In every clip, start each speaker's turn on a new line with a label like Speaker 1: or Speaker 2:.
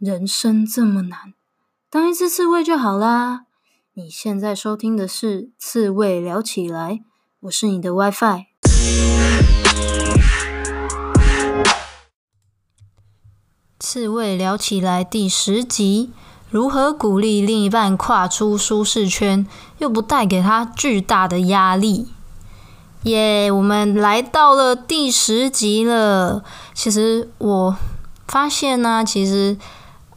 Speaker 1: 人生这么难，当一只刺猬就好啦。你现在收听的是《刺猬聊起来》，我是你的 WiFi。刺猬聊起来第十集：如何鼓励另一半跨出舒适圈，又不带给他巨大的压力？耶，我们来到了第十集了。其实我发现呢、其实。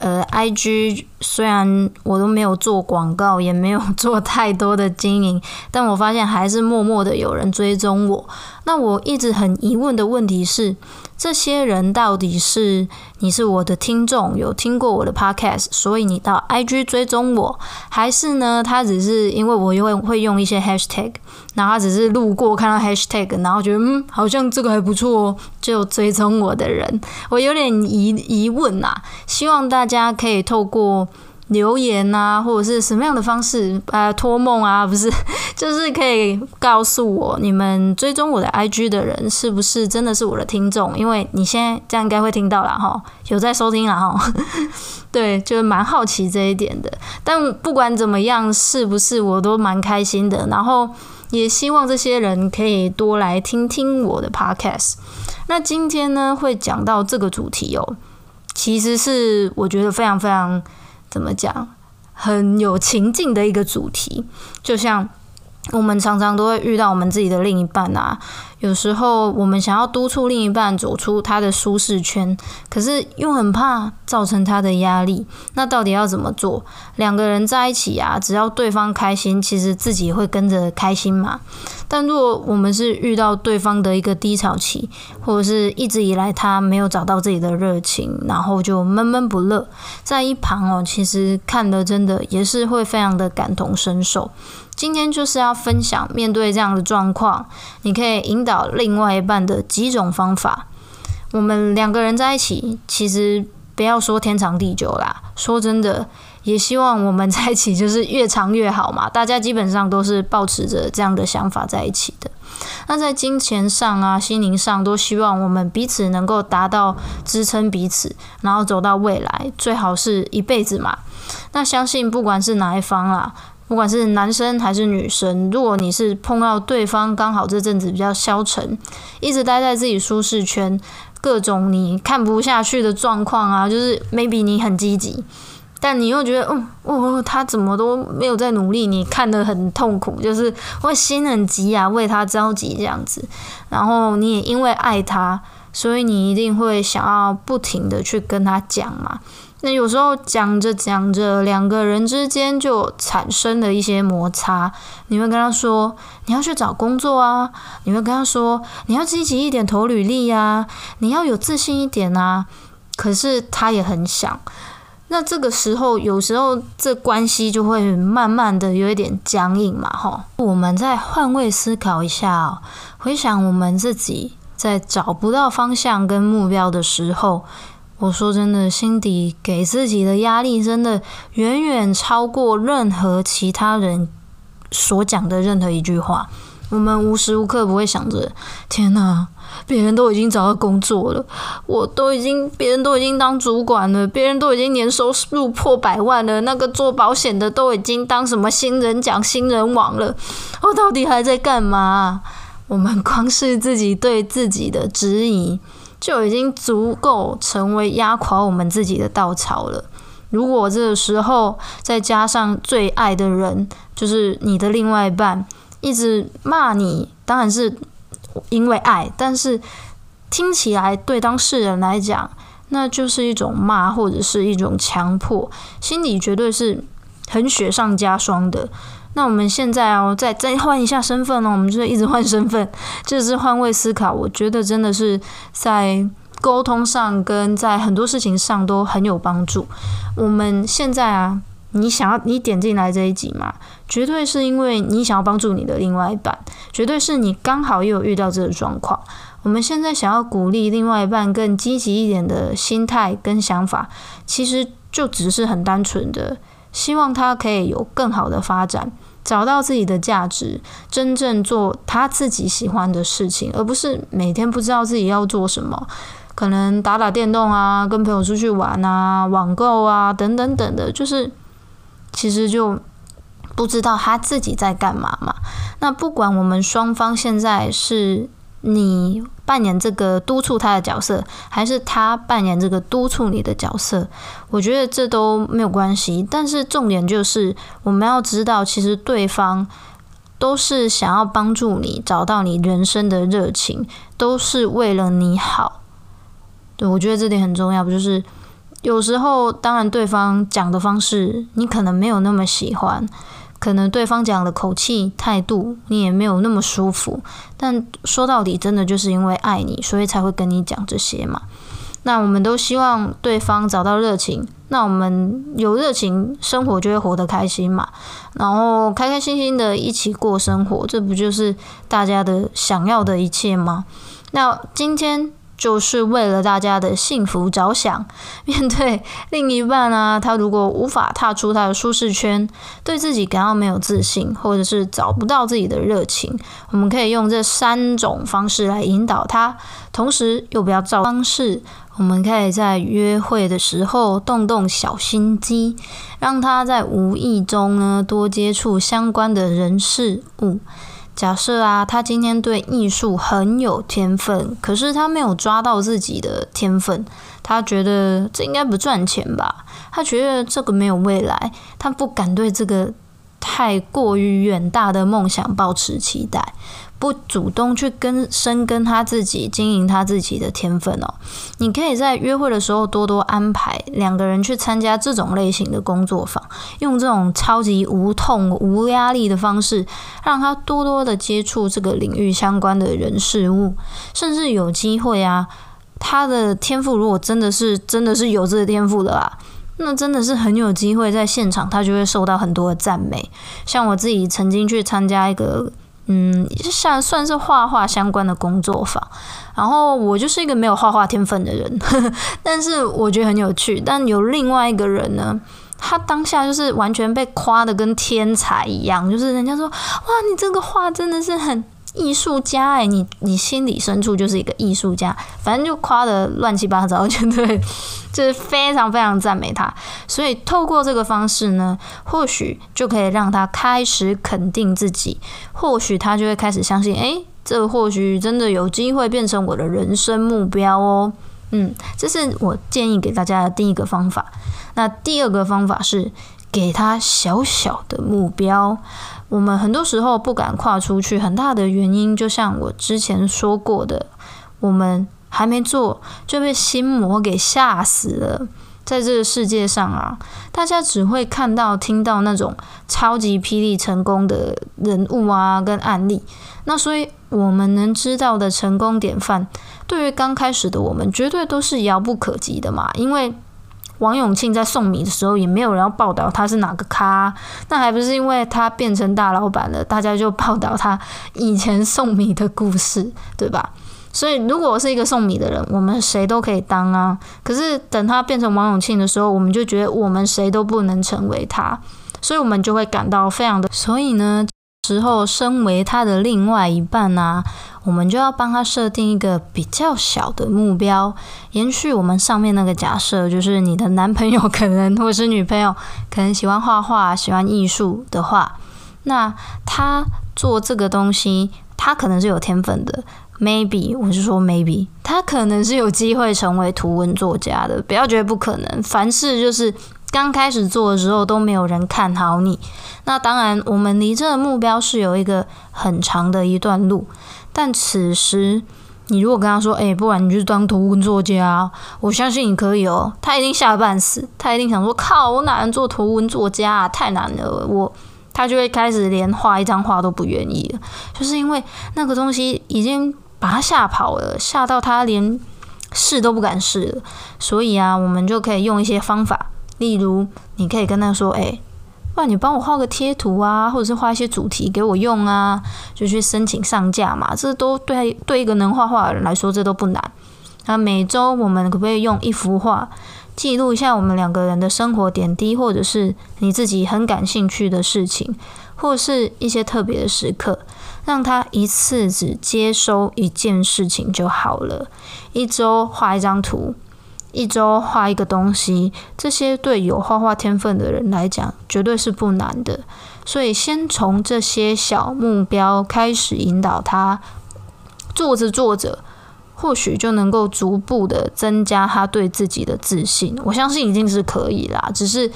Speaker 1: 呃，IG 虽然我都没有做广告，也没有 做太多的经营，但我发现还是默默的有人追踪我。那我一直很疑问的问题是，这些人到底是你是我的听众，有听过我的 podcast，所以你到 IG 追踪我，还是呢，他只是因为我会会用一些 hashtag，然后他只是路过看到 hashtag，然后觉得嗯，好像这个还不错，就追踪我的人，我有点疑疑问呐，希望大家可以透过。留言啊，或者是什么样的方式，呃，托梦啊，不是，就是可以告诉我，你们追踪我的 IG 的人是不是真的是我的听众？因为你现在这样应该会听到了哈，有在收听了哈，对，就是蛮好奇这一点的。但不管怎么样，是不是我都蛮开心的。然后也希望这些人可以多来听听我的 Podcast。那今天呢，会讲到这个主题哦，其实是我觉得非常非常。怎么讲？很有情境的一个主题，就像我们常常都会遇到我们自己的另一半啊。有时候我们想要督促另一半走出他的舒适圈，可是又很怕造成他的压力。那到底要怎么做？两个人在一起啊，只要对方开心，其实自己会跟着开心嘛。但如果我们是遇到对方的一个低潮期，或者是一直以来他没有找到自己的热情，然后就闷闷不乐，在一旁哦，其实看的真的也是会非常的感同身受。今天就是要分享，面对这样的状况，你可以引导另外一半的几种方法。我们两个人在一起，其实不要说天长地久啦，说真的，也希望我们在一起就是越长越好嘛。大家基本上都是抱持着这样的想法在一起的。那在金钱上啊、心灵上，都希望我们彼此能够达到支撑彼此，然后走到未来，最好是一辈子嘛。那相信不管是哪一方啦。不管是男生还是女生，如果你是碰到对方刚好这阵子比较消沉，一直待在自己舒适圈，各种你看不下去的状况啊，就是 maybe 你很积极，但你又觉得，嗯，哦，他怎么都没有在努力，你看得很痛苦，就是会心很急啊，为他着急这样子，然后你也因为爱他，所以你一定会想要不停的去跟他讲嘛。那有时候讲着讲着，两个人之间就产生了一些摩擦。你会跟他说：“你要去找工作啊！”你会跟他说：“你要积极一点，投履历呀！你要有自信一点啊！”可是他也很想。那这个时候，有时候这关系就会慢慢的有一点僵硬嘛，吼。我们再换位思考一下哦，回想我们自己在找不到方向跟目标的时候。我说真的，心底给自己的压力真的远远超过任何其他人所讲的任何一句话。我们无时无刻不会想着：天哪，别人都已经找到工作了，我都已经，别人都已经当主管了，别人都已经年收入破百万了，那个做保险的都已经当什么新人奖、新人王了，我到底还在干嘛？我们光是自己对自己的质疑。就已经足够成为压垮我们自己的稻草了。如果这个时候再加上最爱的人，就是你的另外一半，一直骂你，当然是因为爱，但是听起来对当事人来讲，那就是一种骂或者是一种强迫，心里绝对是很雪上加霜的。那我们现在哦，再再换一下身份哦，我们就是一直换身份，就是换位思考。我觉得真的是在沟通上跟在很多事情上都很有帮助。我们现在啊，你想要你点进来这一集嘛，绝对是因为你想要帮助你的另外一半，绝对是你刚好又有遇到这个状况。我们现在想要鼓励另外一半更积极一点的心态跟想法，其实就只是很单纯的。希望他可以有更好的发展，找到自己的价值，真正做他自己喜欢的事情，而不是每天不知道自己要做什么，可能打打电动啊，跟朋友出去玩啊，网购啊，等等等的，就是其实就不知道他自己在干嘛嘛。那不管我们双方现在是你扮演这个督促他的角色，还是他扮演这个督促你的角色，我觉得这都没有关系。但是重点就是我们要知道，其实对方。都是想要帮助你找到你人生的热情，都是为了你好。对，我觉得这点很重要，不就是有时候，当然对方讲的方式你可能没有那么喜欢，可能对方讲的口气态度你也没有那么舒服，但说到底，真的就是因为爱你，所以才会跟你讲这些嘛。那我们都希望对方找到热情，那我们有热情，生活就会活得开心嘛。然后开开心心的一起过生活，这不就是大家的想要的一切吗？那今天。就是为了大家的幸福着想。面对另一半啊，他如果无法踏出他的舒适圈，对自己感到没有自信，或者是找不到自己的热情，我们可以用这三种方式来引导他，同时又不要照方式。我们可以在约会的时候动动小心机，让他在无意中呢多接触相关的人事物。假设啊，他今天对艺术很有天分，可是他没有抓到自己的天分，他觉得这应该不赚钱吧？他觉得这个没有未来，他不敢对这个太过于远大的梦想抱持期待。不主动去跟深耕他自己，经营他自己的天分哦。你可以在约会的时候多多安排两个人去参加这种类型的工作坊，用这种超级无痛、无压力的方式，让他多多的接触这个领域相关的人事物，甚至有机会啊，他的天赋如果真的是真的是有这个天赋的啦，那真的是很有机会在现场他就会受到很多的赞美。像我自己曾经去参加一个。嗯，像算是画画相关的工作坊，然后我就是一个没有画画天分的人，呵呵，但是我觉得很有趣。但有另外一个人呢，他当下就是完全被夸的跟天才一样，就是人家说，哇，你这个画真的是很。艺术家哎，你你心里深处就是一个艺术家，反正就夸得乱七八糟，就对，就是非常非常赞美他。所以透过这个方式呢，或许就可以让他开始肯定自己，或许他就会开始相信，诶，这或许真的有机会变成我的人生目标哦。嗯，这是我建议给大家的第一个方法。那第二个方法是给他小小的目标。我们很多时候不敢跨出去，很大的原因就像我之前说过的，我们还没做就被心魔给吓死了。在这个世界上啊，大家只会看到、听到那种超级霹雳成功的人物啊，跟案例。那所以我们能知道的成功典范，对于刚开始的我们，绝对都是遥不可及的嘛，因为。王永庆在送米的时候，也没有人要报道他是哪个咖，那还不是因为他变成大老板了，大家就报道他以前送米的故事，对吧？所以，如果我是一个送米的人，我们谁都可以当啊。可是等他变成王永庆的时候，我们就觉得我们谁都不能成为他，所以我们就会感到非常的。所以呢，时候身为他的另外一半啊。我们就要帮他设定一个比较小的目标，延续我们上面那个假设，就是你的男朋友可能或是女朋友可能喜欢画画、喜欢艺术的话，那他做这个东西，他可能是有天分的，maybe 我是说 maybe 他可能是有机会成为图文作家的，不要觉得不可能，凡事就是刚开始做的时候都没有人看好你，那当然我们离这个目标是有一个很长的一段路。但此时，你如果跟他说：“哎，不然你就当图文作家，我相信你可以哦。”他一定吓半死，他一定想说：“靠，我哪能做图文作家啊？太难了！”我他就会开始连画一张画都不愿意了，就是因为那个东西已经把他吓跑了，吓到他连试都不敢试了。所以啊，我们就可以用一些方法，例如，你可以跟他说：“哎。”不然你帮我画个贴图啊，或者是画一些主题给我用啊，就去申请上架嘛。这都对对一个能画画的人来说，这都不难。那每周我们可不可以用一幅画记录一下我们两个人的生活点滴，或者是你自己很感兴趣的事情？或是一些特别的时刻，让他一次只接收一件事情就好了。一周画一张图，一周画一个东西，这些对有画画天分的人来讲，绝对是不难的。所以，先从这些小目标开始引导他，做着做着。或许就能够逐步的增加他对自己的自信，我相信一定是可以啦。只是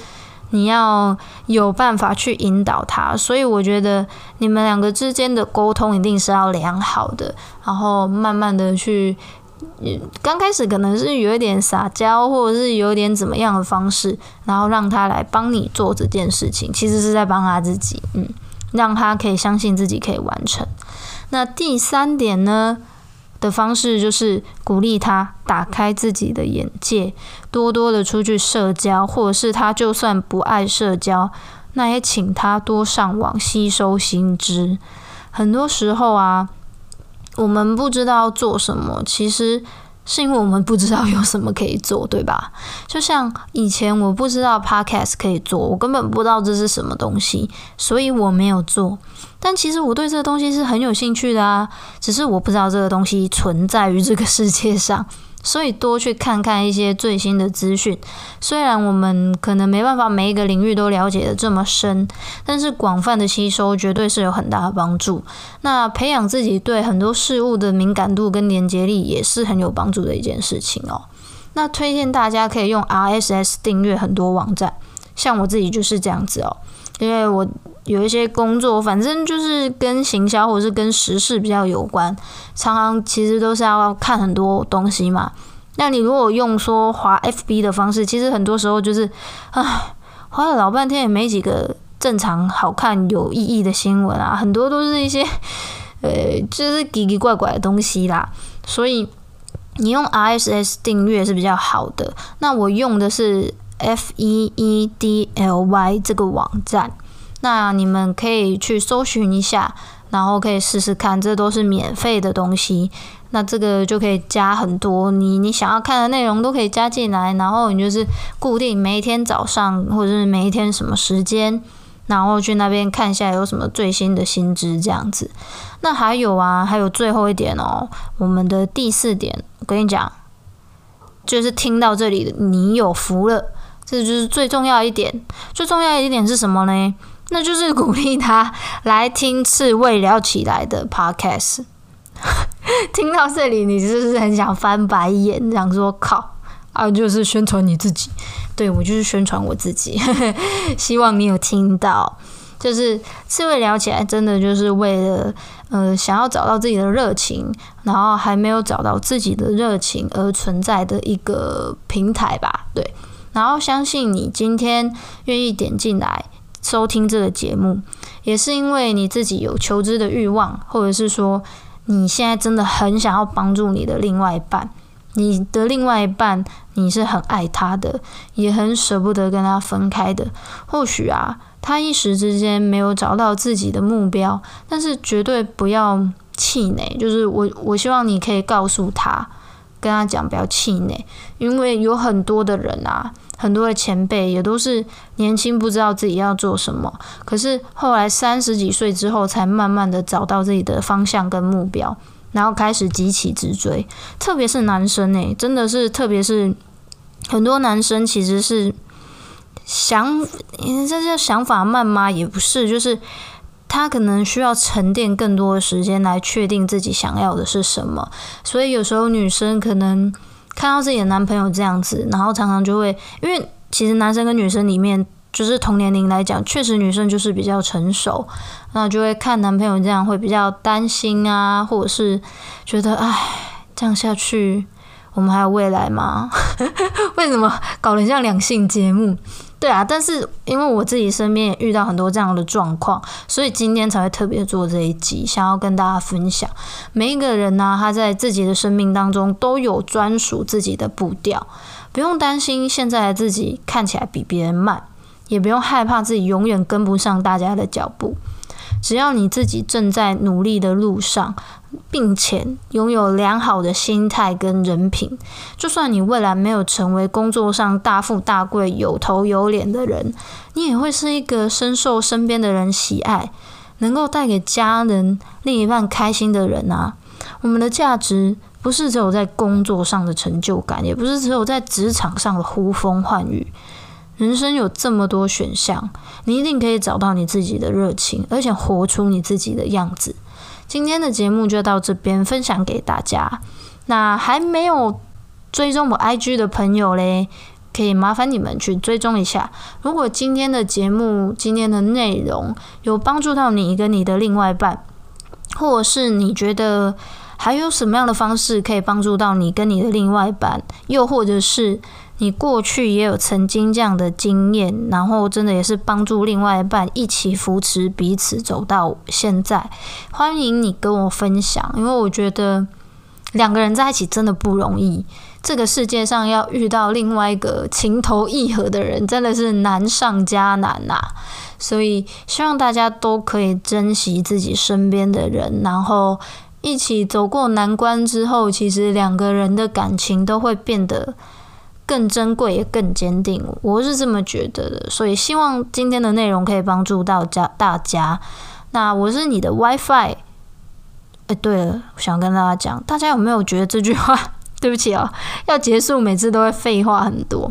Speaker 1: 你要有办法去引导他，所以我觉得你们两个之间的沟通一定是要良好的，然后慢慢的去，刚开始可能是有一点撒娇，或者是有点怎么样的方式，然后让他来帮你做这件事情，其实是在帮他自己，嗯，让他可以相信自己可以完成。那第三点呢？的方式就是鼓励他打开自己的眼界，多多的出去社交，或者是他就算不爱社交，那也请他多上网吸收新知。很多时候啊，我们不知道做什么，其实。是因为我们不知道有什么可以做，对吧？就像以前我不知道 Podcast 可以做，我根本不知道这是什么东西，所以我没有做。但其实我对这个东西是很有兴趣的啊，只是我不知道这个东西存在于这个世界上。所以多去看看一些最新的资讯，虽然我们可能没办法每一个领域都了解得这么深，但是广泛的吸收绝对是有很大的帮助。那培养自己对很多事物的敏感度跟连接力也是很有帮助的一件事情哦。那推荐大家可以用 RSS 订阅很多网站，像我自己就是这样子哦，因为我。有一些工作，反正就是跟行销或是跟时事比较有关，常常其实都是要看很多东西嘛。那你如果用说滑 FB 的方式，其实很多时候就是，唉，滑了老半天也没几个正常好看有意义的新闻啊，很多都是一些，呃，就是奇奇怪怪的东西啦。所以你用 RSS 订阅是比较好的。那我用的是 FEEDLY 这个网站。那你们可以去搜寻一下，然后可以试试看，这都是免费的东西。那这个就可以加很多你你想要看的内容都可以加进来，然后你就是固定每一天早上或者是每一天什么时间，然后去那边看一下有什么最新的新知这样子。那还有啊，还有最后一点哦，我们的第四点，我跟你讲，就是听到这里的你有福了，这就是最重要一点。最重要一点是什么呢？那就是鼓励他来听刺猬聊起来的 podcast。听到这里，你是不是很想翻白眼，想说靠啊？就是宣传你自己，对，我就是宣传我自己。希望你有听到，就是刺猬聊起来，真的就是为了呃，想要找到自己的热情，然后还没有找到自己的热情而存在的一个平台吧？对，然后相信你今天愿意点进来。收听这个节目，也是因为你自己有求知的欲望，或者是说你现在真的很想要帮助你的另外一半，你的另外一半你是很爱他的，也很舍不得跟他分开的。或许啊，他一时之间没有找到自己的目标，但是绝对不要气馁。就是我，我希望你可以告诉他，跟他讲不要气馁，因为有很多的人啊。很多的前辈也都是年轻不知道自己要做什么，可是后来三十几岁之后才慢慢的找到自己的方向跟目标，然后开始急起直追。特别是男生诶，真的是特别是很多男生其实是想，这叫想法慢吗？也不是，就是他可能需要沉淀更多的时间来确定自己想要的是什么，所以有时候女生可能。看到自己的男朋友这样子，然后常常就会，因为其实男生跟女生里面，就是同年龄来讲，确实女生就是比较成熟，那就会看男朋友这样会比较担心啊，或者是觉得，唉，这样下去，我们还有未来吗？为什么搞得像两性节目？对啊，但是因为我自己身边也遇到很多这样的状况，所以今天才会特别做这一集，想要跟大家分享。每一个人呢、他在自己的生命当中都有专属自己的步调，不用担心现在的自己看起来比别人慢，也不用害怕自己永远跟不上大家的脚步。只要你自己正在努力的路上，并且拥有良好的心态跟人品，就算你未来没有成为工作上大富大贵、有头有脸的人，你也会是一个深受身边的人喜爱、能够带给家人、另一半开心的人啊！我们的价值不是只有在工作上的成就感，也不是只有在职场上的呼风唤雨。人生有这么多选项，你一定可以找到你自己的热情，而且活出你自己的样子。今天的节目就到这边分享给大家。那还没有追踪我 IG 的朋友嘞，可以麻烦你们去追踪一下。如果今天的节目、今天的内容有帮助到你跟你的另外一半，或者是你觉得还有什么样的方式可以帮助到你跟你的另外一半，又或者是你过去也有曾经这样的经验，然后真的也是帮助另外一半一起扶持彼此走到现在。欢迎你跟我分享，因为我觉得两个人在一起真的不容易。这个世界上要遇到另外一个情投意合的人，真的是难上加难呐。所以希望大家都可以珍惜自己身边的人，然后一起走过难关之后，其实两个人的感情都会变得。更珍贵也更坚定，我是这么觉得的。所以希望今天的内容可以帮助到家大家。那我是你的 WiFi。哎、对了，想跟大家讲，大家有没有觉得这句话？对不起哦，要结束每次都会废话很多。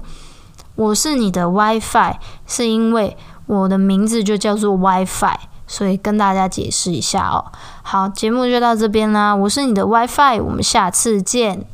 Speaker 1: 我是你的 WiFi，是因为我的名字就叫做 WiFi，所以跟大家解释一下哦。好，节目就到这边啦。我是你的 WiFi，我们下次见。